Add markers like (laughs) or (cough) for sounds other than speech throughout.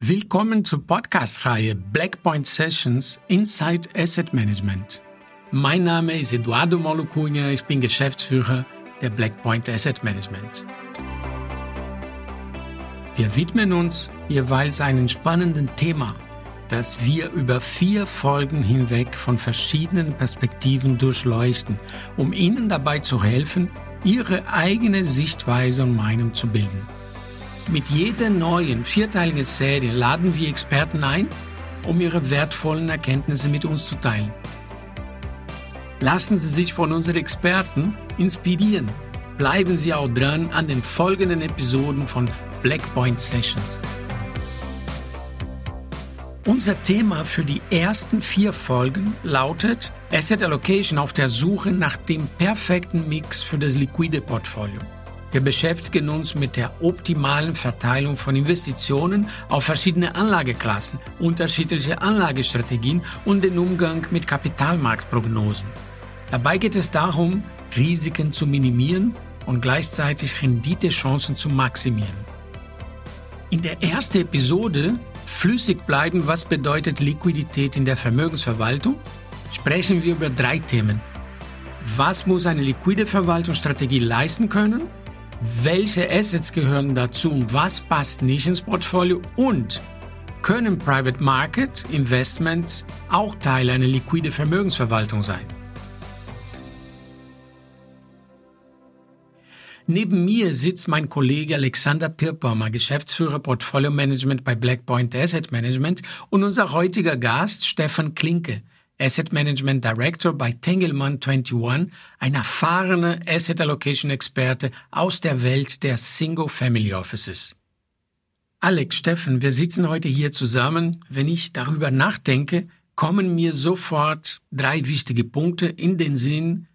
Willkommen zur Podcast-Reihe Blackpoint Sessions Inside Asset Management. Mein Name ist Eduardo Molucunha, ich bin Geschäftsführer der Blackpoint Asset Management. Wir widmen uns jeweils einem spannenden Thema, das wir über vier Folgen hinweg von verschiedenen Perspektiven durchleuchten, um Ihnen dabei zu helfen, Ihre eigene Sichtweise und Meinung zu bilden. Mit jeder neuen vierteiligen Serie laden wir Experten ein, um ihre wertvollen Erkenntnisse mit uns zu teilen. Lassen Sie sich von unseren Experten inspirieren. Bleiben Sie auch dran an den folgenden Episoden von Blackpoint Sessions. Unser Thema für die ersten vier Folgen lautet Asset Allocation auf der Suche nach dem perfekten Mix für das liquide Portfolio. Wir beschäftigen uns mit der optimalen Verteilung von Investitionen auf verschiedene Anlageklassen, unterschiedliche Anlagestrategien und den Umgang mit Kapitalmarktprognosen. Dabei geht es darum, Risiken zu minimieren und gleichzeitig Renditechancen zu maximieren. In der ersten Episode Flüssig bleiben, was bedeutet Liquidität in der Vermögensverwaltung, sprechen wir über drei Themen. Was muss eine liquide Verwaltungsstrategie leisten können? Welche Assets gehören dazu und was passt nicht ins Portfolio und können Private Market Investments auch Teil einer liquide Vermögensverwaltung sein. Neben mir sitzt mein Kollege Alexander Pirpommer, Geschäftsführer Portfolio Management bei Blackpoint Asset Management und unser heutiger Gast Stefan Klinke, Asset Management Director bei Tengelmann 21, ein erfahrener Asset Allocation Experte aus der Welt der Single Family Offices. Alex, Steffen, wir sitzen heute hier zusammen. Wenn ich darüber nachdenke, kommen mir sofort drei wichtige Punkte in den Sinn.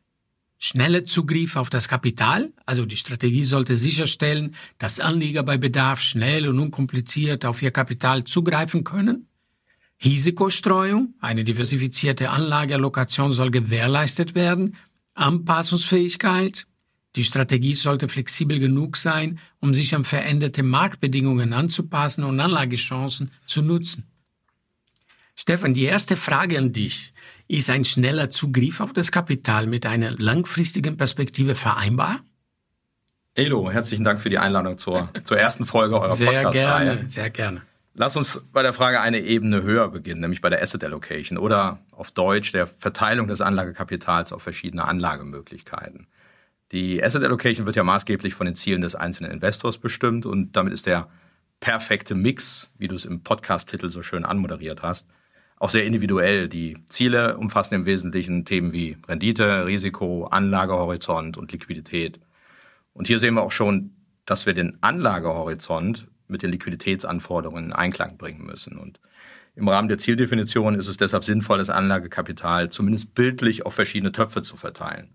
Schneller Zugriff auf das Kapital, also die Strategie sollte sicherstellen, dass Anleger bei Bedarf schnell und unkompliziert auf ihr Kapital zugreifen können. Risikostreuung, eine diversifizierte Anlageallokation soll gewährleistet werden, Anpassungsfähigkeit, die Strategie sollte flexibel genug sein, um sich an veränderte Marktbedingungen anzupassen und Anlagechancen zu nutzen. Stefan, die erste Frage an dich. Ist ein schneller Zugriff auf das Kapital mit einer langfristigen Perspektive vereinbar? Edo, herzlichen Dank für die Einladung zur, zur ersten Folge eurer Podcast-Reihe. Sehr gerne, sehr gerne. Lass uns bei der Frage eine Ebene höher beginnen, nämlich bei der Asset Allocation oder auf Deutsch der Verteilung des Anlagekapitals auf verschiedene Anlagemöglichkeiten. Die Asset Allocation wird ja maßgeblich von den Zielen des einzelnen Investors bestimmt und damit ist der perfekte Mix, wie du es im Podcast-Titel so schön anmoderiert hast, auch sehr individuell. Die Ziele umfassen im Wesentlichen Themen wie Rendite, Risiko, Anlagehorizont und Liquidität. Und hier sehen wir auch schon, dass wir den Anlagehorizont mit den Liquiditätsanforderungen in Einklang bringen müssen. Und im Rahmen der Zieldefinition ist es deshalb sinnvoll, das Anlagekapital zumindest bildlich auf verschiedene Töpfe zu verteilen.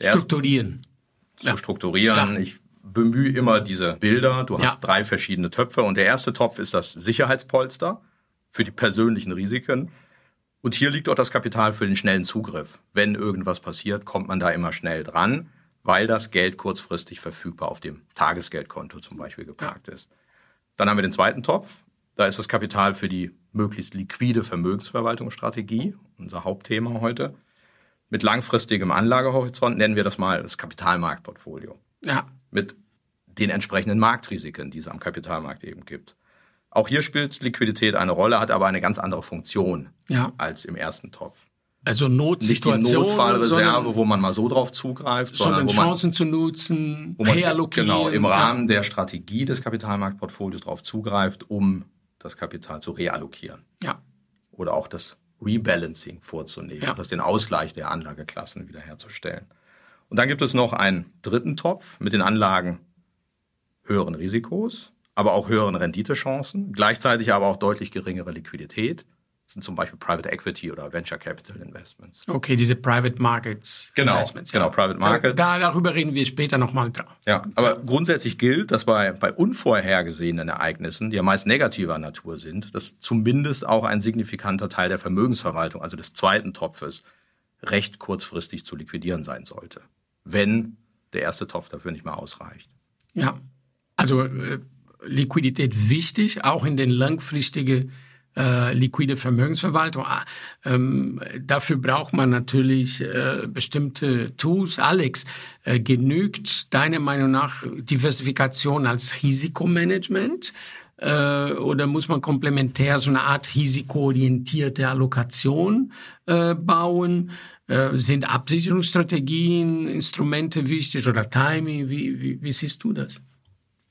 Strukturieren. Zu ja. strukturieren. Ja. Ich bemühe immer diese Bilder. Du hast ja. drei verschiedene Töpfe und der erste Topf ist das Sicherheitspolster für die persönlichen Risiken. Und hier liegt auch das Kapital für den schnellen Zugriff. Wenn irgendwas passiert, kommt man da immer schnell dran, weil das Geld kurzfristig verfügbar auf dem Tagesgeldkonto zum Beispiel geparkt ist. Dann haben wir den zweiten Topf. Da ist das Kapital für die möglichst liquide Vermögensverwaltungsstrategie, unser Hauptthema heute. Mit langfristigem Anlagehorizont nennen wir das mal das Kapitalmarktportfolio. Ja. Mit den entsprechenden Marktrisiken, die es am Kapitalmarkt eben gibt. Auch hier spielt Liquidität eine Rolle, hat aber eine ganz andere Funktion ja. als im ersten Topf. Also Notsituation. Nicht die Notfallreserve, wo man mal so drauf zugreift, sondern, sondern Chancen man, zu nutzen, wo man genau im Rahmen der Strategie des Kapitalmarktportfolios darauf zugreift, um das Kapital zu reallokieren. Ja. Oder auch das Rebalancing vorzunehmen, ja. das den Ausgleich der Anlageklassen wiederherzustellen. Und dann gibt es noch einen dritten Topf mit den Anlagen höheren Risikos, aber auch höheren Renditechancen, gleichzeitig aber auch deutlich geringere Liquidität sind zum Beispiel Private Equity oder Venture Capital Investments. Okay, diese Private Markets genau, Investments. Genau, Private Markets. Da, darüber reden wir später nochmal drauf. Ja, aber grundsätzlich gilt, dass bei, bei unvorhergesehenen Ereignissen, die ja meist negativer Natur sind, dass zumindest auch ein signifikanter Teil der Vermögensverwaltung, also des zweiten Topfes, recht kurzfristig zu liquidieren sein sollte. Wenn der erste Topf dafür nicht mehr ausreicht. Ja, also äh, Liquidität wichtig, auch in den langfristigen äh, liquide Vermögensverwaltung. Ah, ähm, dafür braucht man natürlich äh, bestimmte Tools. Alex, äh, genügt deiner Meinung nach Diversifikation als Risikomanagement? Äh, oder muss man komplementär so eine Art risikoorientierte Allokation äh, bauen? Äh, sind Absicherungsstrategien, Instrumente wichtig oder Timing? Wie, wie, wie siehst du das?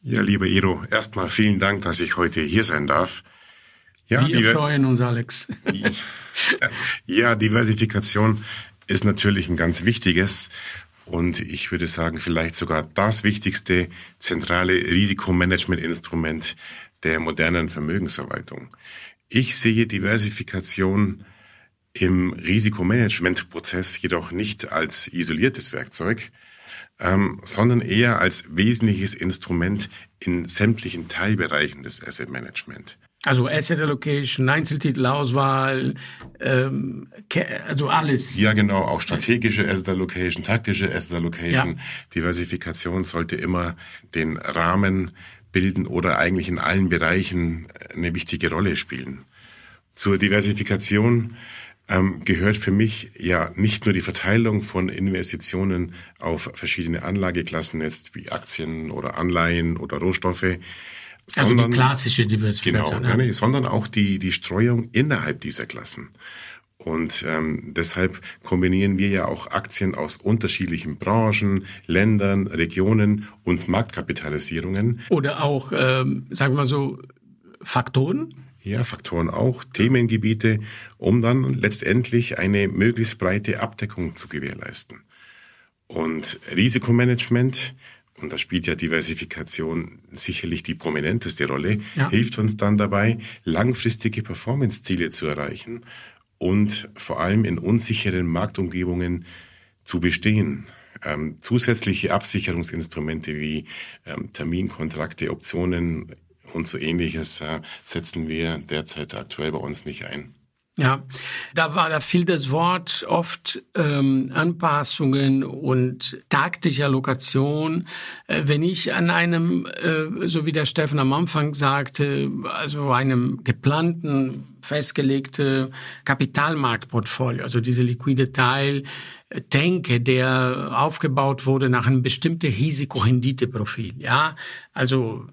Ja, lieber Iro, erstmal vielen Dank, dass ich heute hier sein darf. Ja, Wir freuen uns, Alex. (laughs) ja, Diversifikation ist natürlich ein ganz wichtiges und ich würde sagen, vielleicht sogar das wichtigste zentrale Risikomanagementinstrument der modernen Vermögensverwaltung. Ich sehe Diversifikation im Risikomanagementprozess jedoch nicht als isoliertes Werkzeug, ähm, sondern eher als wesentliches Instrument in sämtlichen Teilbereichen des Asset Management. Also Asset Allocation, Einzeltitelauswahl, ähm, also alles. Ja, genau, auch strategische Asset Allocation, taktische Asset Allocation. Ja. Diversifikation sollte immer den Rahmen bilden oder eigentlich in allen Bereichen eine wichtige Rolle spielen. Zur Diversifikation ähm, gehört für mich ja nicht nur die Verteilung von Investitionen auf verschiedene Anlageklassen, jetzt wie Aktien oder Anleihen oder Rohstoffe, also sondern, die klassische Diversifikation. Genau, ja. nee, sondern auch die, die Streuung innerhalb dieser Klassen. Und ähm, deshalb kombinieren wir ja auch Aktien aus unterschiedlichen Branchen, Ländern, Regionen und Marktkapitalisierungen. Oder auch, ähm, sagen wir mal so, Faktoren? Ja, Faktoren auch, Themengebiete, um dann letztendlich eine möglichst breite Abdeckung zu gewährleisten. Und Risikomanagement und da spielt ja Diversifikation sicherlich die prominenteste Rolle, ja. hilft uns dann dabei, langfristige Performance-Ziele zu erreichen und vor allem in unsicheren Marktumgebungen zu bestehen. Ähm, zusätzliche Absicherungsinstrumente wie ähm, Terminkontrakte, Optionen und so ähnliches äh, setzen wir derzeit aktuell bei uns nicht ein. Ja, da war da fiel das Wort oft ähm, Anpassungen und taktische Allokation. Äh, wenn ich an einem, äh, so wie der Steffen am Anfang sagte, also einem geplanten, festgelegte Kapitalmarktportfolio, also diese liquide Teil, äh, denke, der aufgebaut wurde nach einem bestimmten Risikorenditeprofil. Ja, also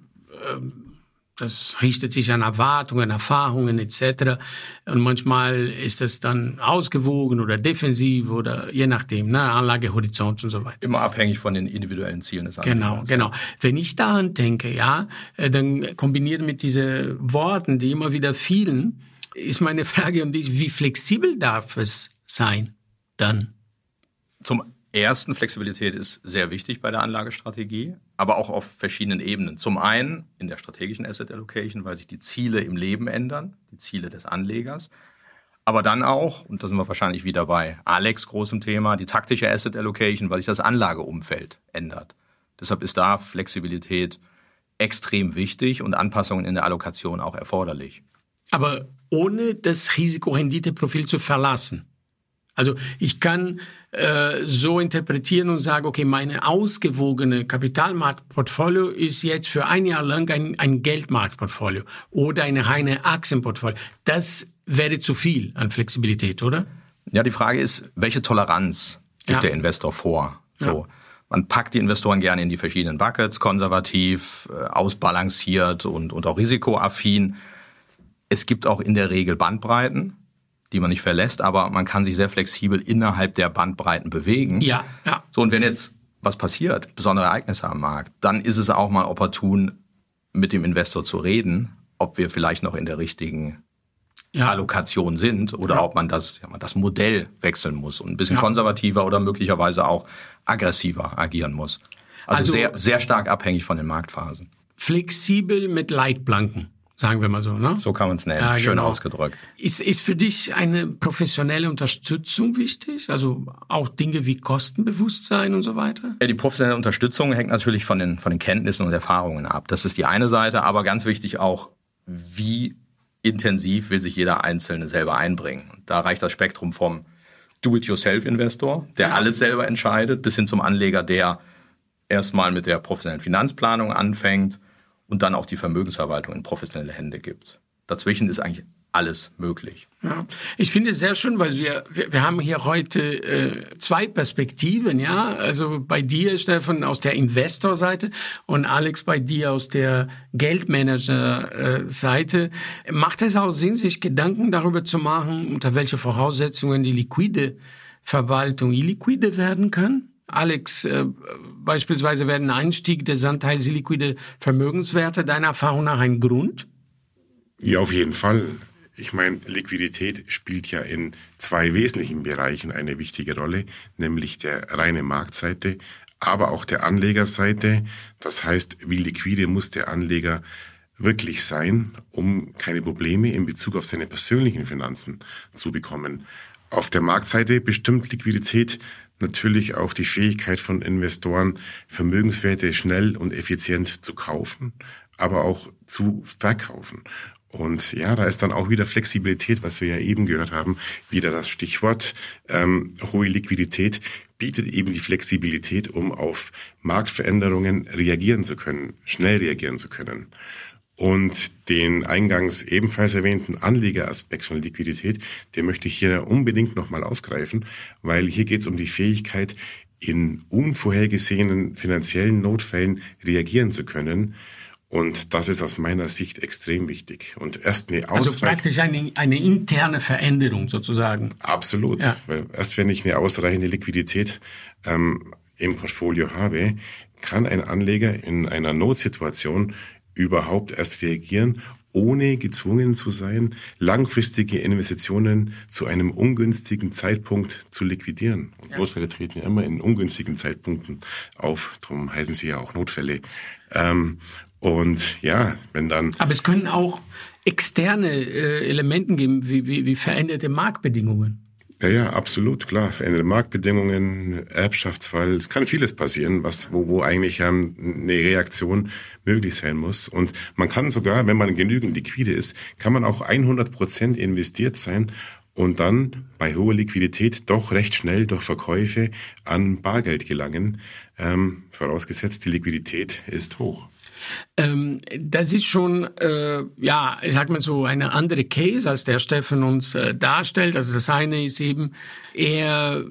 ähm, das richtet sich an Erwartungen, Erfahrungen etc. Und manchmal ist das dann ausgewogen oder defensiv oder je nachdem, ne, Anlagehorizont und so weiter. Immer abhängig von den individuellen Zielen des Anlegers. Genau, genau. Wenn ich daran denke, ja, äh, dann kombiniert mit diesen Worten, die immer wieder fielen, ist meine Frage an dich, wie flexibel darf es sein dann? Zum ersten, Flexibilität ist sehr wichtig bei der Anlagestrategie, aber auch auf verschiedenen Ebenen. Zum einen in der strategischen Asset Allocation, weil sich die Ziele im Leben ändern, die Ziele des Anlegers. Aber dann auch, und da sind wir wahrscheinlich wieder bei Alex großem Thema, die taktische Asset Allocation, weil sich das Anlageumfeld ändert. Deshalb ist da Flexibilität extrem wichtig und Anpassungen in der Allokation auch erforderlich. Aber ohne das Risikorenditeprofil zu verlassen. Also ich kann äh, so interpretieren und sagen, okay, meine ausgewogene Kapitalmarktportfolio ist jetzt für ein Jahr lang ein, ein Geldmarktportfolio oder eine reine Aktienportfolio. Das wäre zu viel an Flexibilität, oder? Ja, die Frage ist, welche Toleranz gibt ja. der Investor vor? So. Ja. Man packt die Investoren gerne in die verschiedenen Buckets, konservativ, äh, ausbalanciert und, und auch risikoaffin. Es gibt auch in der Regel Bandbreiten die man nicht verlässt, aber man kann sich sehr flexibel innerhalb der Bandbreiten bewegen. Ja, ja. So, und wenn jetzt was passiert, besondere Ereignisse am Markt, dann ist es auch mal opportun, mit dem Investor zu reden, ob wir vielleicht noch in der richtigen ja. Allokation sind oder ja. ob man das, ja, das Modell wechseln muss und ein bisschen ja. konservativer oder möglicherweise auch aggressiver agieren muss. Also, also sehr, sehr stark abhängig von den Marktphasen. Flexibel mit Leitplanken sagen wir mal so. Ne? So kann man es nennen, ja, schön genau. ausgedrückt. Ist, ist für dich eine professionelle Unterstützung wichtig? Also auch Dinge wie Kostenbewusstsein und so weiter? Ja, die professionelle Unterstützung hängt natürlich von den, von den Kenntnissen und Erfahrungen ab. Das ist die eine Seite, aber ganz wichtig auch, wie intensiv will sich jeder Einzelne selber einbringen. Da reicht das Spektrum vom Do-it-yourself-Investor, der ja. alles selber entscheidet, bis hin zum Anleger, der erstmal mit der professionellen Finanzplanung anfängt und dann auch die Vermögensverwaltung in professionelle Hände gibt. Dazwischen ist eigentlich alles möglich. Ja, ich finde es sehr schön, weil wir, wir, wir haben hier heute äh, zwei Perspektiven, ja. Also bei dir, Stefan, aus der Investorseite und Alex bei dir aus der Geldmanager-Seite. Macht es auch Sinn, sich Gedanken darüber zu machen, unter welche Voraussetzungen die liquide Verwaltung illiquide werden kann? Alex, äh, beispielsweise werden Einstieg des Anteils illiquide Vermögenswerte deiner Erfahrung nach ein Grund? Ja, auf jeden Fall. Ich meine, Liquidität spielt ja in zwei wesentlichen Bereichen eine wichtige Rolle, nämlich der reine Marktseite, aber auch der Anlegerseite. Das heißt, wie liquide muss der Anleger wirklich sein, um keine Probleme in Bezug auf seine persönlichen Finanzen zu bekommen. Auf der Marktseite bestimmt Liquidität natürlich auch die Fähigkeit von Investoren, Vermögenswerte schnell und effizient zu kaufen, aber auch zu verkaufen. Und ja, da ist dann auch wieder Flexibilität, was wir ja eben gehört haben, wieder das Stichwort. Ähm, hohe Liquidität bietet eben die Flexibilität, um auf Marktveränderungen reagieren zu können, schnell reagieren zu können. Und den eingangs ebenfalls erwähnten Anlegeraspekt von Liquidität, den möchte ich hier unbedingt nochmal aufgreifen, weil hier geht es um die Fähigkeit, in unvorhergesehenen finanziellen Notfällen reagieren zu können. Und das ist aus meiner Sicht extrem wichtig. Und erst eine Also praktisch eine, eine interne Veränderung sozusagen. Absolut. Ja. Weil erst wenn ich eine ausreichende Liquidität ähm, im Portfolio habe, kann ein Anleger in einer Notsituation überhaupt erst reagieren, ohne gezwungen zu sein, langfristige Investitionen zu einem ungünstigen Zeitpunkt zu liquidieren. Und ja. Notfälle treten ja immer in ungünstigen Zeitpunkten auf. Darum heißen sie ja auch Notfälle. Ähm, und ja, wenn dann. Aber es können auch externe äh, Elemente geben, wie, wie, wie veränderte Marktbedingungen. Ja, ja, absolut, klar. Veränderte Marktbedingungen, Erbschaftsfall, es kann vieles passieren, was, wo, wo eigentlich ähm, eine Reaktion möglich sein muss. Und man kann sogar, wenn man genügend liquide ist, kann man auch 100 Prozent investiert sein und dann bei hoher Liquidität doch recht schnell durch Verkäufe an Bargeld gelangen, ähm, vorausgesetzt die Liquidität ist hoch. Ähm, das ist schon, äh, ja, ich sag mal so, eine andere Case, als der Steffen uns äh, darstellt. Also das eine ist eben, er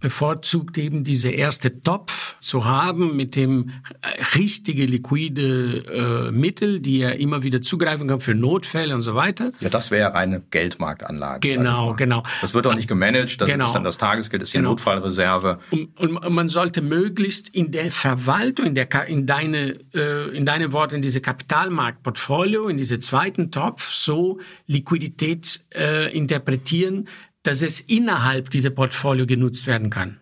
bevorzugt eben diese erste Topf zu haben mit dem äh, richtige liquide äh, Mittel, die er immer wieder zugreifen kann für Notfälle und so weiter. Ja, das wäre eine Geldmarktanlage. Genau, genau. Das wird auch nicht gemanagt, das genau. ist dann das Tagesgeld, ist die genau. Notfallreserve. Und, und, man sollte möglichst in der Verwaltung, in, der, in, deine, äh, in deine Worte, in diese Kapitalmarktportfolio, in diese zweiten Topf so Liquidität äh, interpretieren, dass es innerhalb dieser Portfolio genutzt werden kann.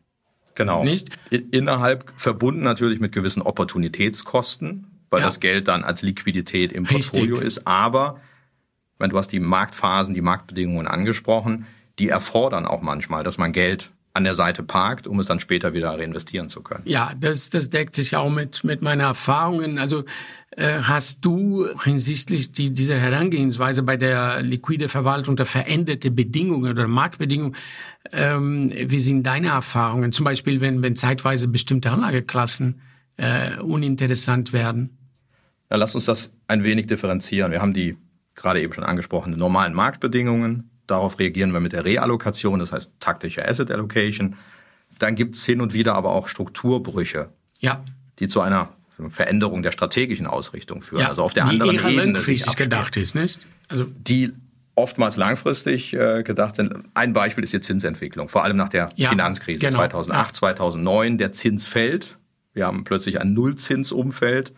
Genau. Nicht? Innerhalb verbunden natürlich mit gewissen Opportunitätskosten, weil ja. das Geld dann als Liquidität im Portfolio Richtig. ist. Aber, wenn du hast die Marktphasen, die Marktbedingungen angesprochen, die erfordern auch manchmal, dass man Geld an der Seite parkt, um es dann später wieder reinvestieren zu können. Ja, das, das deckt sich auch mit, mit meinen Erfahrungen. Also hast du hinsichtlich die, dieser Herangehensweise bei der liquide Verwaltung der veränderte Bedingungen oder Marktbedingungen, ähm, wie sind deine Erfahrungen? Zum Beispiel, wenn, wenn zeitweise bestimmte Anlageklassen äh, uninteressant werden? Ja, lass uns das ein wenig differenzieren. Wir haben die gerade eben schon angesprochenen normalen Marktbedingungen, Darauf reagieren wir mit der Reallokation, das heißt taktische Asset Allocation. Dann gibt es hin und wieder aber auch Strukturbrüche, ja. die zu einer Veränderung der strategischen Ausrichtung führen. Ja, also auf der anderen die Ebene langfristig gedacht ist, nicht? Also die oftmals langfristig äh, gedacht sind. Ein Beispiel ist die Zinsentwicklung, vor allem nach der ja, Finanzkrise genau, 2008, ja. 2009. Der Zins fällt. Wir haben plötzlich ein Nullzinsumfeld.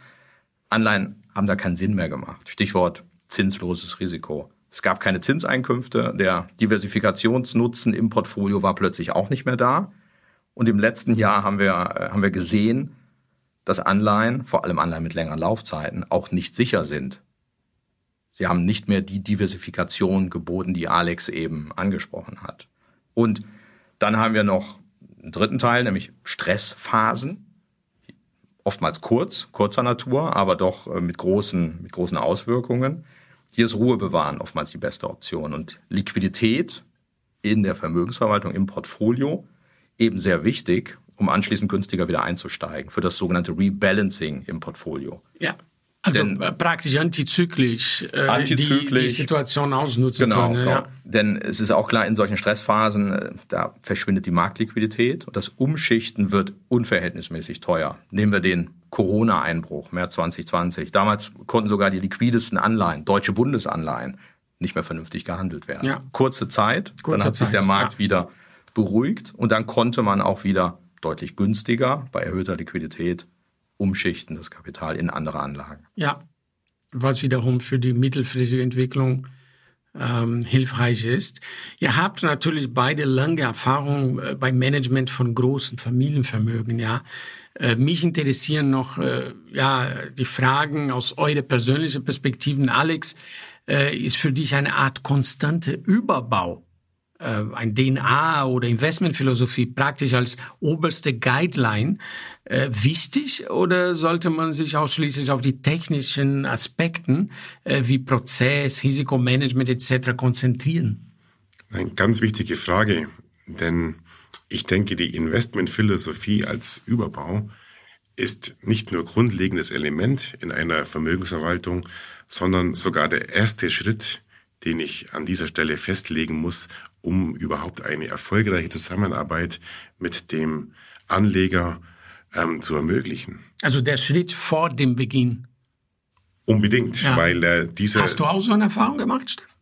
Anleihen haben da keinen Sinn mehr gemacht. Stichwort zinsloses Risiko. Es gab keine Zinseinkünfte. Der Diversifikationsnutzen im Portfolio war plötzlich auch nicht mehr da. Und im letzten Jahr haben wir, äh, haben wir gesehen, dass Anleihen, vor allem Anleihen mit längeren Laufzeiten, auch nicht sicher sind. Sie haben nicht mehr die Diversifikation geboten, die Alex eben angesprochen hat. Und dann haben wir noch einen dritten Teil, nämlich Stressphasen. Oftmals kurz, kurzer Natur, aber doch äh, mit großen, mit großen Auswirkungen. Hier ist Ruhe bewahren oftmals die beste Option und Liquidität in der Vermögensverwaltung im Portfolio eben sehr wichtig, um anschließend günstiger wieder einzusteigen für das sogenannte Rebalancing im Portfolio. Ja. Also Denn, äh, praktisch antizyklisch, äh, antizyklisch die, die Situation ausnutzen genau, können. Genau. Ja. Denn es ist auch klar, in solchen Stressphasen, äh, da verschwindet die Marktliquidität und das Umschichten wird unverhältnismäßig teuer. Nehmen wir den Corona-Einbruch, März 2020. Damals konnten sogar die liquidesten Anleihen, deutsche Bundesanleihen, nicht mehr vernünftig gehandelt werden. Ja. Kurze Zeit, Kurze dann hat sich der Markt ja. wieder beruhigt und dann konnte man auch wieder deutlich günstiger bei erhöhter Liquidität umschichten, das Kapital in andere Anlagen. Ja, was wiederum für die mittelfristige Entwicklung ähm, hilfreich ist. Ihr habt natürlich beide lange Erfahrung äh, beim Management von großen Familienvermögen, ja. Äh, mich interessieren noch äh, ja die Fragen aus eurer persönlichen Perspektiven. Alex, äh, ist für dich eine Art konstante Überbau ein DNA oder Investmentphilosophie praktisch als oberste Guideline äh, wichtig oder sollte man sich ausschließlich auf die technischen Aspekten äh, wie Prozess, Risikomanagement etc. konzentrieren? Eine ganz wichtige Frage, denn ich denke, die Investmentphilosophie als Überbau ist nicht nur grundlegendes Element in einer Vermögensverwaltung, sondern sogar der erste Schritt, den ich an dieser Stelle festlegen muss, um überhaupt eine erfolgreiche Zusammenarbeit mit dem Anleger ähm, zu ermöglichen. Also der Schritt vor dem Beginn. Unbedingt, ja. weil äh, diese. Hast du auch so eine Erfahrung gemacht, Steffen?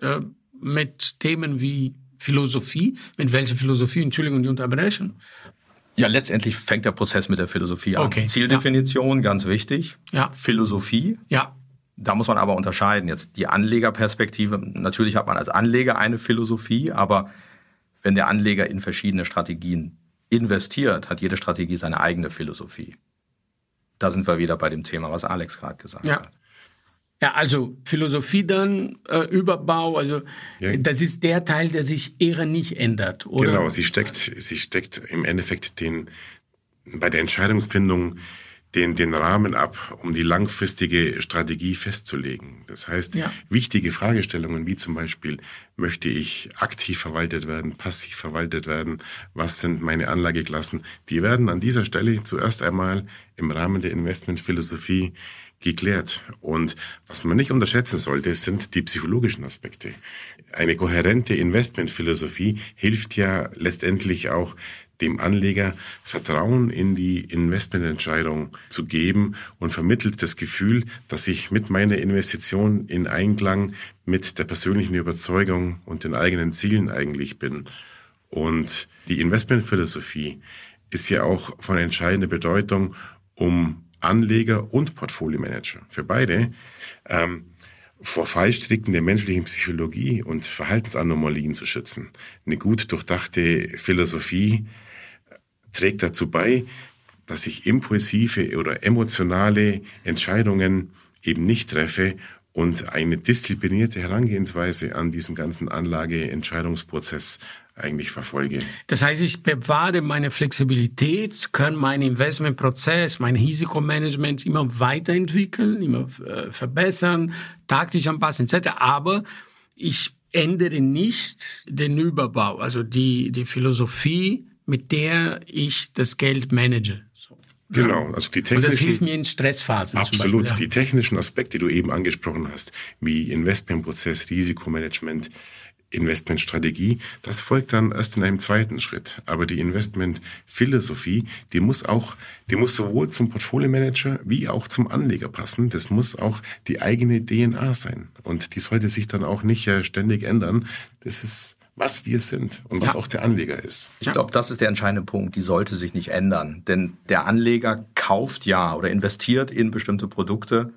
Äh, mit Themen wie Philosophie, mit welcher Philosophie, Entschuldigung, die unterbrechen? Ja, letztendlich fängt der Prozess mit der Philosophie an. Okay. Zieldefinition, ja. ganz wichtig. Ja. Philosophie. Ja. Da muss man aber unterscheiden. Jetzt die Anlegerperspektive. Natürlich hat man als Anleger eine Philosophie, aber wenn der Anleger in verschiedene Strategien investiert, hat jede Strategie seine eigene Philosophie. Da sind wir wieder bei dem Thema, was Alex gerade gesagt ja. hat. Ja, also Philosophie dann, äh, Überbau, also ja. das ist der Teil, der sich eher nicht ändert, oder? Genau, sie steckt, sie steckt im Endeffekt den, bei der Entscheidungsfindung den, den Rahmen ab, um die langfristige Strategie festzulegen. Das heißt, ja. wichtige Fragestellungen wie zum Beispiel, möchte ich aktiv verwaltet werden, passiv verwaltet werden, was sind meine Anlageklassen, die werden an dieser Stelle zuerst einmal im Rahmen der Investmentphilosophie geklärt. Und was man nicht unterschätzen sollte, sind die psychologischen Aspekte. Eine kohärente Investmentphilosophie hilft ja letztendlich auch dem Anleger Vertrauen in die Investmententscheidung zu geben und vermittelt das Gefühl, dass ich mit meiner Investition in Einklang mit der persönlichen Überzeugung und den eigenen Zielen eigentlich bin. Und die Investmentphilosophie ist ja auch von entscheidender Bedeutung, um Anleger und Portfolio-Manager für beide ähm, vor Fallstricken der menschlichen Psychologie und Verhaltensanomalien zu schützen. Eine gut durchdachte Philosophie trägt dazu bei, dass ich impulsive oder emotionale Entscheidungen eben nicht treffe und eine disziplinierte Herangehensweise an diesen ganzen Anlageentscheidungsprozess eigentlich verfolge. Das heißt, ich bewahre meine Flexibilität, kann meinen Investmentprozess, mein Risikomanagement immer weiterentwickeln, immer äh, verbessern, taktisch anpassen etc. Aber ich ändere nicht den Überbau, also die, die Philosophie mit der ich das Geld manage. So. Genau, also die technischen. Und das hilft mir in Stressphasen. Absolut. Beispiel, ja. Die technischen Aspekte, die du eben angesprochen hast, wie Investmentprozess, Risikomanagement, Investmentstrategie, das folgt dann erst in einem zweiten Schritt. Aber die Investmentphilosophie, die muss auch, die muss sowohl zum Portfolio-Manager wie auch zum Anleger passen. Das muss auch die eigene DNA sein. Und die sollte sich dann auch nicht äh, ständig ändern. Das ist was wir sind und was auch der Anleger ist. Ich glaube, das ist der entscheidende Punkt. Die sollte sich nicht ändern. Denn der Anleger kauft ja oder investiert in bestimmte Produkte.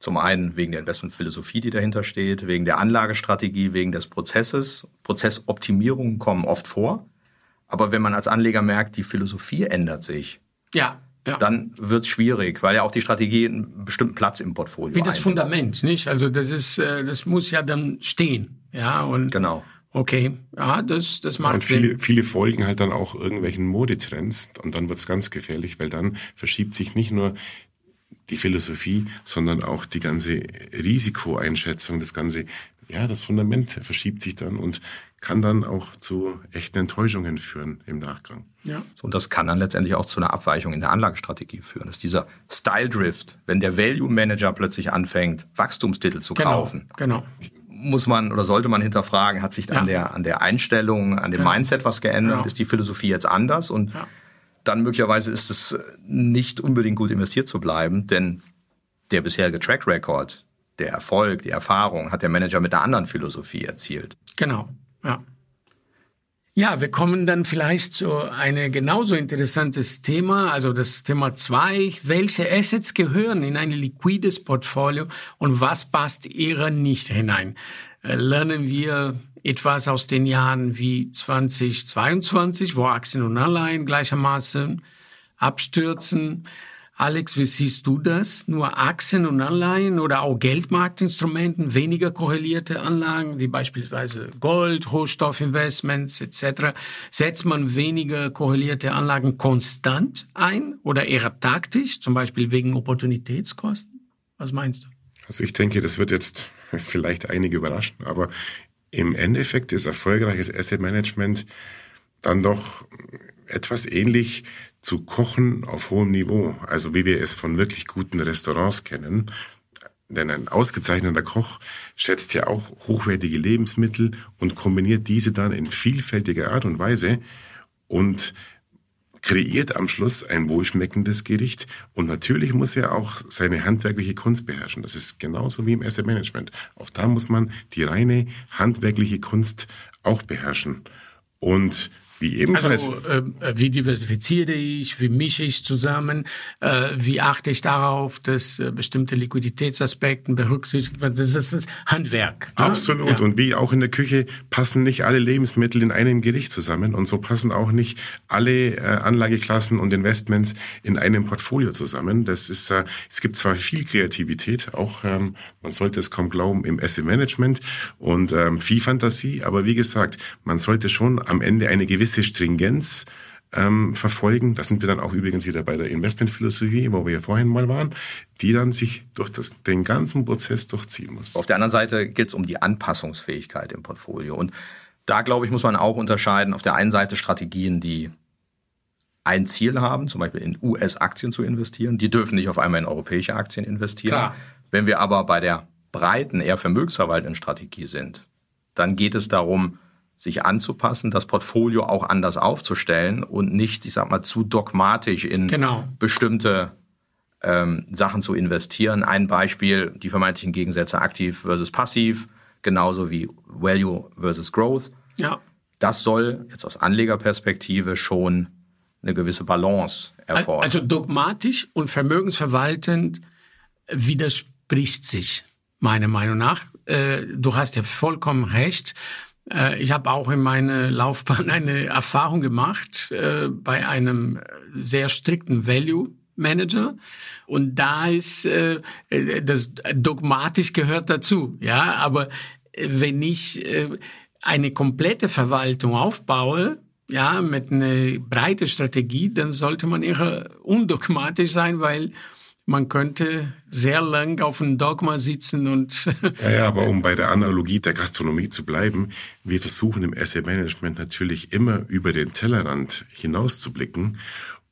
Zum einen wegen der Investmentphilosophie, die dahinter steht, wegen der Anlagestrategie, wegen des Prozesses. Prozessoptimierungen kommen oft vor. Aber wenn man als Anleger merkt, die Philosophie ändert sich, ja, ja. dann wird es schwierig, weil ja auch die Strategie einen bestimmten Platz im Portfolio hat. Wie das einnimmt. Fundament, nicht? Also das ist, äh, das muss ja dann stehen, ja und genau. Okay, ja, das, das macht und viele, Sinn. Viele folgen halt dann auch irgendwelchen Modetrends und dann wird's ganz gefährlich, weil dann verschiebt sich nicht nur die Philosophie, sondern auch die ganze Risikoeinschätzung, das ganze, ja, das Fundament verschiebt sich dann und kann dann auch zu echten Enttäuschungen führen im Nachgang. Ja. Und das kann dann letztendlich auch zu einer Abweichung in der Anlagestrategie führen. Das ist dieser Style Drift, wenn der Value Manager plötzlich anfängt, Wachstumstitel zu genau, kaufen. Genau. Muss man oder sollte man hinterfragen, hat sich ja. an der, an der Einstellung, an dem ja. Mindset was geändert? Genau. Ist die Philosophie jetzt anders? Und ja. dann möglicherweise ist es nicht unbedingt gut investiert zu bleiben, denn der bisherige Track Record, der Erfolg, die Erfahrung hat der Manager mit einer anderen Philosophie erzielt. Genau. Ja. Ja, wir kommen dann vielleicht zu einem genauso interessantes Thema, also das Thema zwei. Welche Assets gehören in ein liquides Portfolio und was passt eher nicht hinein? Äh, lernen wir etwas aus den Jahren wie 2022, wo Aktien und Anleihen gleichermaßen abstürzen? Alex, wie siehst du das? Nur Aktien und Anleihen oder auch Geldmarktinstrumenten, weniger korrelierte Anlagen, wie beispielsweise Gold, Rohstoffinvestments etc. Setzt man weniger korrelierte Anlagen konstant ein oder eher taktisch, zum Beispiel wegen Opportunitätskosten? Was meinst du? Also ich denke, das wird jetzt (laughs) vielleicht einige überraschen, aber im Endeffekt ist erfolgreiches Asset Management dann doch etwas ähnlich zu kochen auf hohem Niveau, also wie wir es von wirklich guten Restaurants kennen. Denn ein ausgezeichneter Koch schätzt ja auch hochwertige Lebensmittel und kombiniert diese dann in vielfältiger Art und Weise und kreiert am Schluss ein wohlschmeckendes Gericht. Und natürlich muss er auch seine handwerkliche Kunst beherrschen. Das ist genauso wie im Asset Management. Auch da muss man die reine handwerkliche Kunst auch beherrschen. Und wie ebenfalls. Also, äh, wie diversifiziere ich, wie mische ich zusammen, äh, wie achte ich darauf, dass äh, bestimmte Liquiditätsaspekten berücksichtigt werden. Das ist das Handwerk. Ne? Absolut. Ja. Und wie auch in der Küche passen nicht alle Lebensmittel in einem Gericht zusammen und so passen auch nicht alle äh, Anlageklassen und Investments in einem Portfolio zusammen. Das ist, äh, es gibt zwar viel Kreativität, auch ähm, man sollte es kaum glauben im Asset Management und ähm, viel Fantasie, aber wie gesagt, man sollte schon am Ende eine gewisse gewisse Stringenz ähm, verfolgen. Da sind wir dann auch übrigens wieder bei der Investmentphilosophie, wo wir ja vorhin mal waren, die dann sich durch das, den ganzen Prozess durchziehen muss. Auf der anderen Seite geht es um die Anpassungsfähigkeit im Portfolio. Und da, glaube ich, muss man auch unterscheiden. Auf der einen Seite Strategien, die ein Ziel haben, zum Beispiel in US-Aktien zu investieren. Die dürfen nicht auf einmal in europäische Aktien investieren. Klar. Wenn wir aber bei der breiten, eher vermögensverwaltenden Strategie sind, dann geht es darum, sich anzupassen, das Portfolio auch anders aufzustellen und nicht, ich sag mal, zu dogmatisch in genau. bestimmte ähm, Sachen zu investieren. Ein Beispiel, die vermeintlichen Gegensätze aktiv versus passiv, genauso wie Value versus Growth. Ja. Das soll jetzt aus Anlegerperspektive schon eine gewisse Balance erfordern. Also dogmatisch und vermögensverwaltend widerspricht sich meiner Meinung nach. Äh, du hast ja vollkommen recht. Äh, ich habe auch in meiner Laufbahn (laughs) eine Erfahrung gemacht äh, bei einem sehr strikten Value Manager. Und da ist äh, das dogmatisch gehört dazu. Ja, aber wenn ich eine komplette Verwaltung aufbaue, ja, mit einer breiten Strategie, dann sollte man eher undogmatisch sein, weil man könnte sehr lang auf einem Dogma sitzen und. (laughs) ja, ja, aber um bei der Analogie der Gastronomie zu bleiben, wir versuchen im Asset Management natürlich immer über den Tellerrand hinauszublicken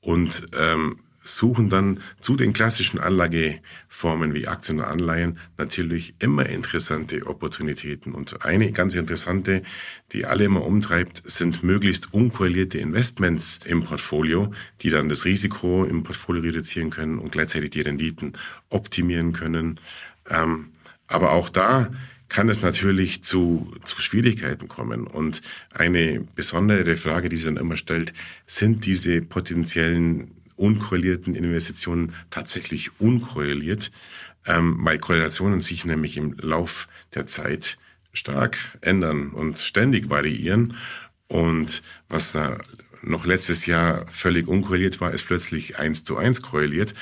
und ähm, suchen dann zu den klassischen Anlageformen wie Aktien und Anleihen natürlich immer interessante Opportunitäten. Und eine ganz interessante, die alle immer umtreibt, sind möglichst unkorrelierte Investments im Portfolio, die dann das Risiko im Portfolio reduzieren können und gleichzeitig die Renditen optimieren können. Ähm, aber auch da kann es natürlich zu, zu Schwierigkeiten kommen. Und eine besondere Frage, die sich dann immer stellt, sind diese potenziellen unkorrelierten Investitionen tatsächlich unkorreliert, ähm, weil Korrelationen sich nämlich im Lauf der Zeit stark ändern und ständig variieren. Und was da noch letztes Jahr völlig unkorreliert war, ist plötzlich eins zu eins korreliert.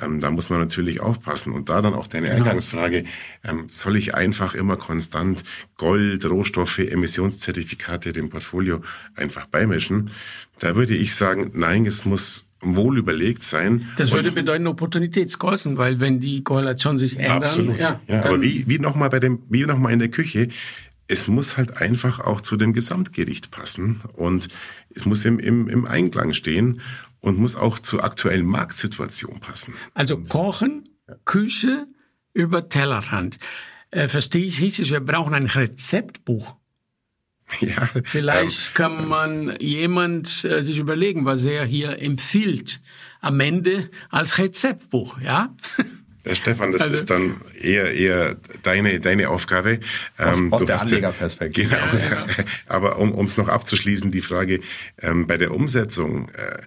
Ähm, da muss man natürlich aufpassen. Und da dann auch deine genau. Eingangsfrage, ähm, soll ich einfach immer konstant Gold, Rohstoffe, Emissionszertifikate dem Portfolio einfach beimischen? Da würde ich sagen, nein, es muss wohl überlegt sein. Das würde bedeuten Opportunitätskosten, weil wenn die Korrelation sich ändert. Absolut. Ja, ja aber wie, wie nochmal bei dem, wie nochmal in der Küche, es muss halt einfach auch zu dem Gesamtgericht passen und es muss im, im, im Einklang stehen und muss auch zur aktuellen Marktsituation passen. Also Kochen, Küche über Tellerrand. Äh, verstehe ich richtig, wir brauchen ein Rezeptbuch. (laughs) Ja, Vielleicht ähm, kann man jemand äh, sich überlegen, was er hier empfiehlt am Ende als Rezeptbuch, ja? (laughs) Der Stefan, das also, ist dann eher eher deine deine Aufgabe. Aus, ähm, aus der Anlegerperspektive. Genau. Ja, ja. Aber um es noch abzuschließen, die Frage ähm, bei der Umsetzung äh,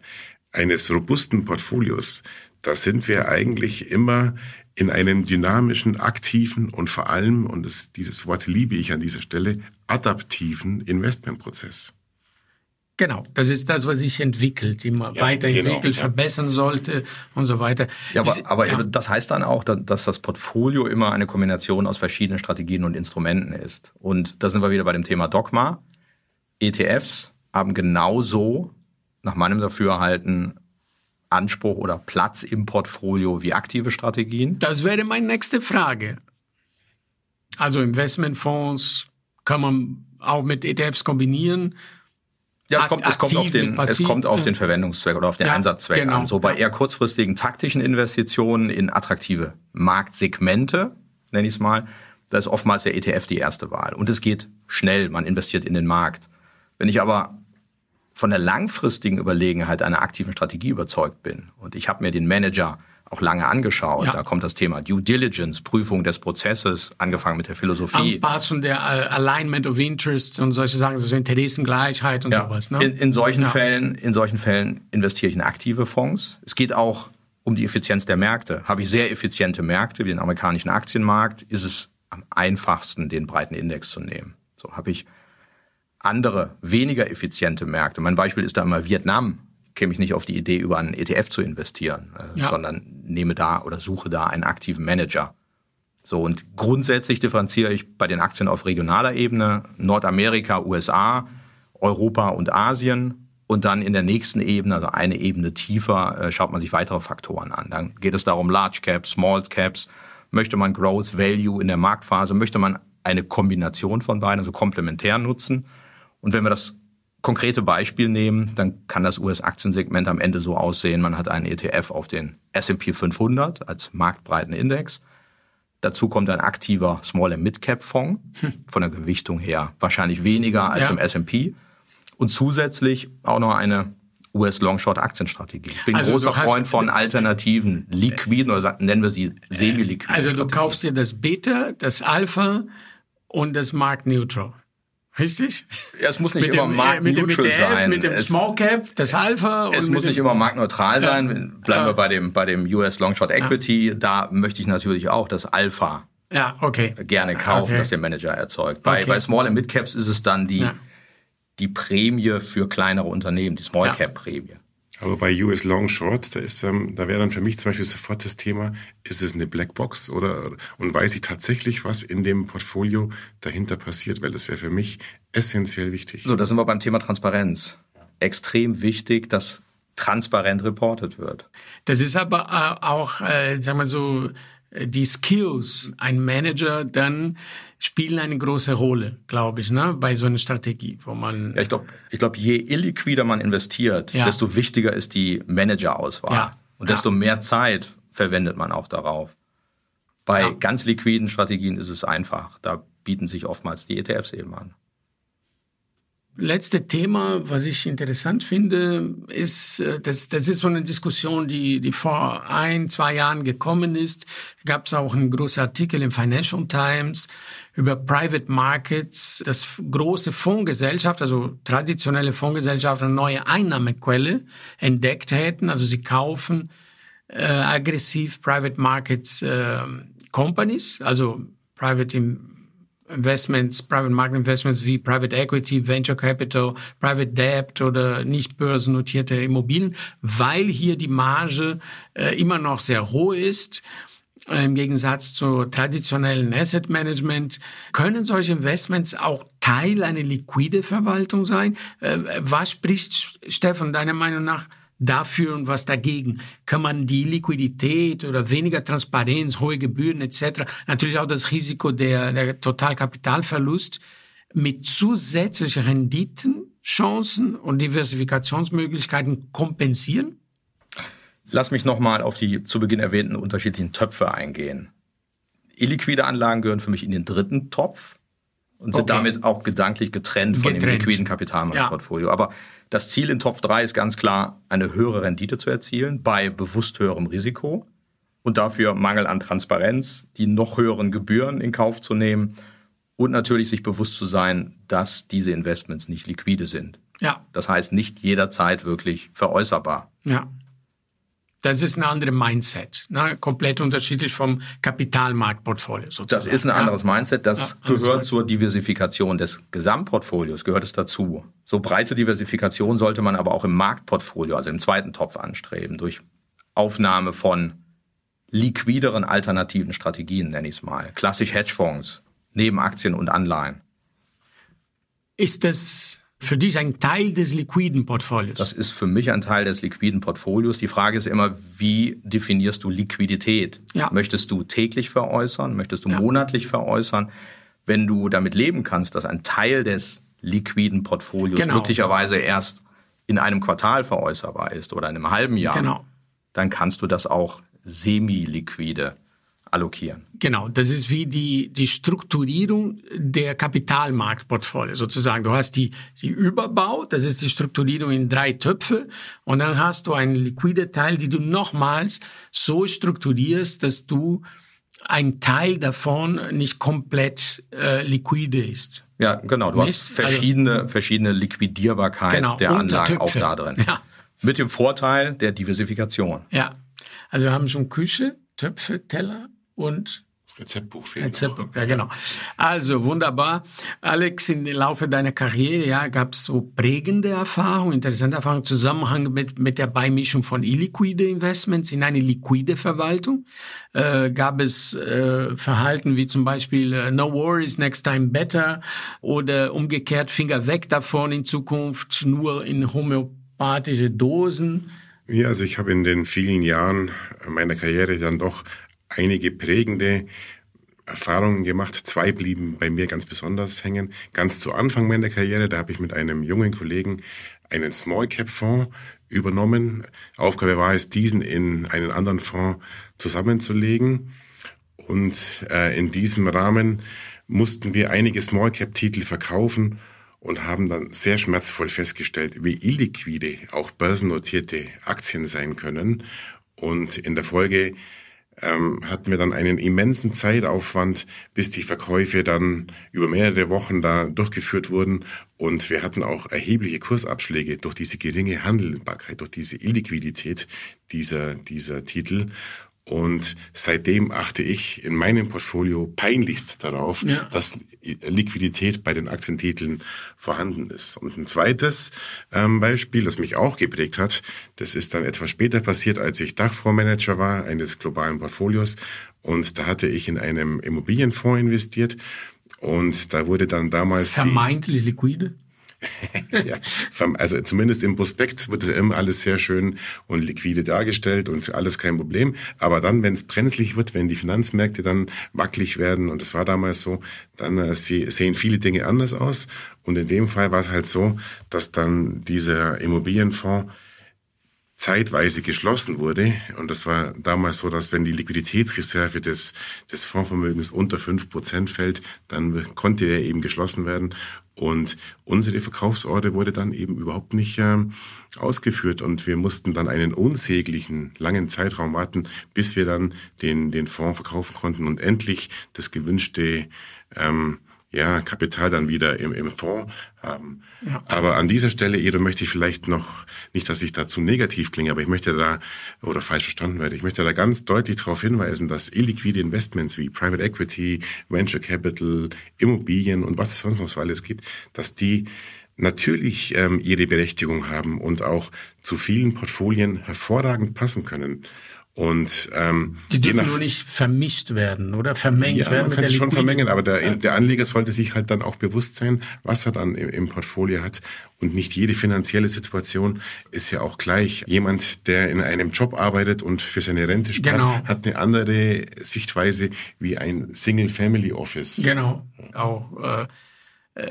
eines robusten Portfolios, da sind wir eigentlich immer in einem dynamischen, aktiven und vor allem, und das, dieses Wort liebe ich an dieser Stelle, adaptiven Investmentprozess. Genau, das ist das, was sich entwickelt, immer ja, weiterentwickelt, genau, verbessern sollte und so weiter. Ja, aber, aber ja. das heißt dann auch, dass das Portfolio immer eine Kombination aus verschiedenen Strategien und Instrumenten ist. Und da sind wir wieder bei dem Thema Dogma. ETFs haben genauso, nach meinem Dafürhalten, Anspruch oder Platz im Portfolio wie aktive Strategien? Das wäre meine nächste Frage. Also Investmentfonds kann man auch mit ETFs kombinieren. Ja, es kommt, es kommt auf den, es kommt auf den Verwendungszweck oder auf den ja, Einsatzzweck genau, an. So bei eher kurzfristigen taktischen Investitionen in attraktive Marktsegmente, nenne ich es mal, da ist oftmals der ETF die erste Wahl. Und es geht schnell, man investiert in den Markt. Wenn ich aber von der langfristigen Überlegenheit einer aktiven Strategie überzeugt bin und ich habe mir den Manager auch lange angeschaut. Ja. Da kommt das Thema Due Diligence, Prüfung des Prozesses, angefangen mit der Philosophie. Anpassung der uh, Alignment of Interests und solche Sachen, also Interessengleichheit und ja. sowas. Ne? In, in solchen ja. Fällen, in solchen Fällen investiere ich in aktive Fonds. Es geht auch um die Effizienz der Märkte. Habe ich sehr effiziente Märkte wie den amerikanischen Aktienmarkt, ist es am einfachsten, den breiten Index zu nehmen. So habe ich andere, weniger effiziente Märkte. Mein Beispiel ist da immer Vietnam. Käme ich nicht auf die Idee, über einen ETF zu investieren, äh, ja. sondern nehme da oder suche da einen aktiven Manager. So, und grundsätzlich differenziere ich bei den Aktien auf regionaler Ebene Nordamerika, USA, Europa und Asien. Und dann in der nächsten Ebene, also eine Ebene tiefer, äh, schaut man sich weitere Faktoren an. Dann geht es darum, Large Caps, Small Caps. Möchte man Growth, Value in der Marktphase? Möchte man eine Kombination von beiden, also komplementär nutzen? Und wenn wir das konkrete Beispiel nehmen, dann kann das US-Aktiensegment am Ende so aussehen, man hat einen ETF auf den S&P 500 als marktbreiten Index. Dazu kommt ein aktiver Small- and Mid-Cap-Fonds, hm. von der Gewichtung her wahrscheinlich weniger als ja. im S&P. Und zusätzlich auch noch eine US-Long-Short-Aktienstrategie. Ich bin also großer Freund von alternativen, liquiden oder nennen wir sie semi-liquiden. Also du kaufst dir das Beta, das Alpha und das Mark Neutral. Richtig? Ja, es muss nicht mit immer marktneutral sein. Mit dem Small Cap, das Alpha. Es muss nicht immer marktneutral sein. Ja. Bleiben wir bei dem, bei dem US Long Short Equity. Ja. Da möchte ich natürlich auch das Alpha ja, okay. gerne kaufen, okay. das der Manager erzeugt. Bei, okay. bei Small and Mid Caps ist es dann die, die Prämie für kleinere Unternehmen, die Small Cap Prämie. Aber bei US Long Short, da ist, ähm, da wäre dann für mich zum Beispiel sofort das Thema, ist es eine Blackbox oder und weiß ich tatsächlich, was in dem Portfolio dahinter passiert, weil das wäre für mich essentiell wichtig. So, da sind wir beim Thema Transparenz. Extrem wichtig, dass transparent reportet wird. Das ist aber äh, auch, äh, sagen wir so, die Skills, ein Manager dann spielen eine große Rolle, glaube ich, ne, bei so einer Strategie, wo man. Ja, ich glaube, ich glaube, je illiquider man investiert, ja. desto wichtiger ist die Managerauswahl. Ja. Und desto ja. mehr Zeit verwendet man auch darauf. Bei ganz liquiden Strategien ist es einfach. Da bieten sich oftmals die ETFs eben an letzte Thema, was ich interessant finde, ist, äh, das, das ist so eine Diskussion, die, die vor ein, zwei Jahren gekommen ist. Gab es auch einen großen Artikel im Financial Times über Private Markets, dass große Fondsgesellschaft, also traditionelle Fondsgesellschaften, eine neue Einnahmequelle entdeckt hätten. Also sie kaufen äh, aggressiv Private Markets äh, Companies, also Private Investments, Private Market Investments wie Private Equity, Venture Capital, Private Debt oder nicht börsennotierte Immobilien, weil hier die Marge äh, immer noch sehr hoch ist. Im Gegensatz zu traditionellen Asset Management können solche Investments auch Teil einer liquide Verwaltung sein. Äh, was spricht, Stefan, deiner Meinung nach dafür und was dagegen? Kann man die Liquidität oder weniger Transparenz, hohe Gebühren etc., natürlich auch das Risiko der, der Totalkapitalverlust mit zusätzlichen Renditen, Chancen und Diversifikationsmöglichkeiten kompensieren? Lass mich nochmal auf die zu Beginn erwähnten unterschiedlichen Töpfe eingehen. Illiquide Anlagen gehören für mich in den dritten Topf und sind okay. damit auch gedanklich getrennt von getrennt. dem liquiden Kapitalmarktportfolio. Ja. Aber das Ziel in Topf 3 ist ganz klar, eine höhere Rendite zu erzielen bei bewusst höherem Risiko und dafür Mangel an Transparenz, die noch höheren Gebühren in Kauf zu nehmen und natürlich sich bewusst zu sein, dass diese Investments nicht liquide sind. Ja. Das heißt, nicht jederzeit wirklich veräußerbar. Ja. Das ist ein anderes Mindset, ne? komplett unterschiedlich vom Kapitalmarktportfolio. Sozusagen. Das ist ein anderes ja. Mindset. Das ja, gehört zur Diversifikation des Gesamtportfolios, gehört es dazu. So breite Diversifikation sollte man aber auch im Marktportfolio, also im zweiten Topf anstreben, durch Aufnahme von liquideren alternativen Strategien, nenne ich es mal. Klassisch Hedgefonds, neben Aktien und Anleihen. Ist das für dich ein Teil des liquiden Portfolios? Das ist für mich ein Teil des liquiden Portfolios. Die Frage ist immer, wie definierst du Liquidität? Ja. Möchtest du täglich veräußern? Möchtest du ja. monatlich veräußern? Wenn du damit leben kannst, dass ein Teil des liquiden Portfolios genau. möglicherweise erst in einem Quartal veräußerbar ist oder in einem halben Jahr, genau. dann kannst du das auch semi-liquide allokieren. Genau, das ist wie die, die Strukturierung der Kapitalmarktportfolio sozusagen. Du hast die, die Überbau, das ist die Strukturierung in drei Töpfe und dann hast du einen liquide Teil, die du nochmals so strukturierst, dass du ein Teil davon nicht komplett äh, liquide ist. Ja, genau. Du nicht? hast verschiedene, also, verschiedene Liquidierbarkeit genau, der Anlagen auch da drin. Ja. Mit dem Vorteil der Diversifikation. Ja. Also wir haben schon Küche, Töpfe, Teller, und das Rezeptbuch fehlt. Rezeptbuch, ja genau. Also wunderbar. Alex, im Laufe deiner Karriere ja, gab es so prägende Erfahrungen, interessante Erfahrungen, Zusammenhang mit, mit der Beimischung von illiquide Investments in eine liquide Verwaltung. Äh, gab es äh, Verhalten wie zum Beispiel äh, No worries, next time better oder umgekehrt Finger weg davon in Zukunft nur in homöopathische Dosen. Ja, also ich habe in den vielen Jahren meiner Karriere dann doch einige prägende Erfahrungen gemacht. Zwei blieben bei mir ganz besonders hängen. Ganz zu Anfang meiner Karriere, da habe ich mit einem jungen Kollegen einen Small Cap Fonds übernommen. Aufgabe war es, diesen in einen anderen Fonds zusammenzulegen. Und äh, in diesem Rahmen mussten wir einige Small Cap Titel verkaufen und haben dann sehr schmerzvoll festgestellt, wie illiquide auch börsennotierte Aktien sein können. Und in der Folge ähm, hatten wir dann einen immensen Zeitaufwand, bis die Verkäufe dann über mehrere Wochen da durchgeführt wurden. Und wir hatten auch erhebliche Kursabschläge durch diese geringe Handelbarkeit, durch diese Illiquidität dieser, dieser Titel. Und seitdem achte ich in meinem Portfolio peinlichst darauf, ja. dass Liquidität bei den Aktientiteln vorhanden ist. Und ein zweites ähm, Beispiel, das mich auch geprägt hat, das ist dann etwas später passiert, als ich Dachfondsmanager war eines globalen Portfolios. Und da hatte ich in einem Immobilienfonds investiert. Und da wurde dann damals. Vermeintlich liquide? (laughs) ja, also zumindest im Prospekt wird immer alles sehr schön und liquide dargestellt und alles kein Problem. Aber dann, wenn es brenzlig wird, wenn die Finanzmärkte dann wackelig werden, und es war damals so, dann äh, sehen viele Dinge anders aus. Und in dem Fall war es halt so, dass dann dieser Immobilienfonds zeitweise geschlossen wurde. Und das war damals so, dass wenn die Liquiditätsreserve des, des Fondsvermögens unter fünf Prozent fällt, dann konnte er eben geschlossen werden. Und unsere Verkaufsorder wurde dann eben überhaupt nicht äh, ausgeführt. Und wir mussten dann einen unsäglichen langen Zeitraum warten, bis wir dann den, den Fonds verkaufen konnten und endlich das gewünschte ähm, ja, Kapital dann wieder im, im Fonds haben. Ja. Aber an dieser Stelle, Edo, möchte ich vielleicht noch, nicht, dass ich da zu negativ klinge, aber ich möchte da, oder falsch verstanden werde, ich möchte da ganz deutlich darauf hinweisen, dass illiquide Investments wie Private Equity, Venture Capital, Immobilien und was es sonst noch so alles gibt, dass die natürlich ähm, ihre Berechtigung haben und auch zu vielen Portfolien hervorragend passen können. Und ähm, die dürfen nach, nur nicht vermischt werden oder vermengt ja, werden. Man kann sie schon vermengen, aber der, der Anleger sollte sich halt dann auch bewusst sein, was er dann im, im, Portfolio hat. Und nicht jede finanzielle Situation ist ja auch gleich. Jemand, der in einem Job arbeitet und für seine Rente spart, genau. hat eine andere Sichtweise wie ein Single-Family-Office. Genau, auch. Äh, äh,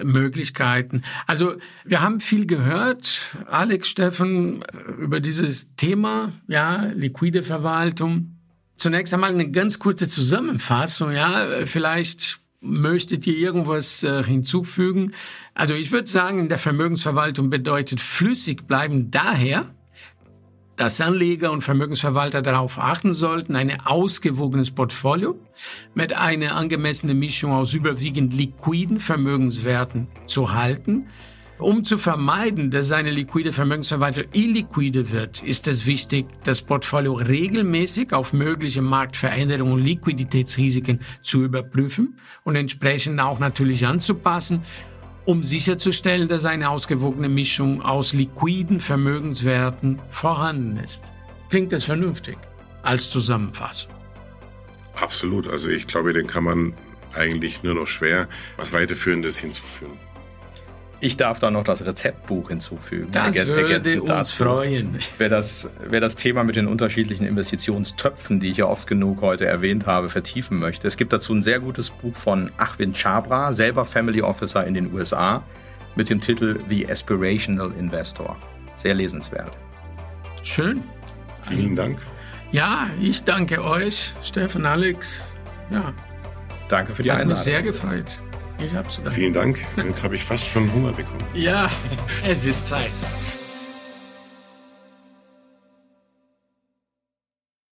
Möglichkeiten. Also wir haben viel gehört, Alex, Steffen, über dieses Thema, ja, liquide Verwaltung. Zunächst einmal eine ganz kurze Zusammenfassung, ja, vielleicht möchtet ihr irgendwas äh, hinzufügen? Also ich würde sagen, in der Vermögensverwaltung bedeutet flüssig bleiben daher, dass Anleger und Vermögensverwalter darauf achten sollten, ein ausgewogenes Portfolio mit einer angemessenen Mischung aus überwiegend liquiden Vermögenswerten zu halten. Um zu vermeiden, dass eine liquide Vermögensverwaltung illiquide wird, ist es wichtig, das Portfolio regelmäßig auf mögliche Marktveränderungen und Liquiditätsrisiken zu überprüfen und entsprechend auch natürlich anzupassen um sicherzustellen, dass eine ausgewogene Mischung aus liquiden Vermögenswerten vorhanden ist. Klingt das vernünftig als Zusammenfassung? Absolut. Also ich glaube, den kann man eigentlich nur noch schwer was weiterführendes hinzufügen. Ich darf da noch das Rezeptbuch hinzufügen. Das Ergän würde uns dazu. freuen. Wer das, wer das Thema mit den unterschiedlichen Investitionstöpfen, die ich ja oft genug heute erwähnt habe, vertiefen möchte. Es gibt dazu ein sehr gutes Buch von Achwin Chabra, selber Family Officer in den USA, mit dem Titel The Aspirational Investor. Sehr lesenswert. Schön. Vielen Dank. Ja, ich danke euch, Stefan, Alex. Ja. Danke für die Hat Einladung. Hat mich sehr gefreut. Ich hab's Vielen Dank. Jetzt habe ich fast schon Hunger bekommen. Ja, (laughs) es ist Zeit.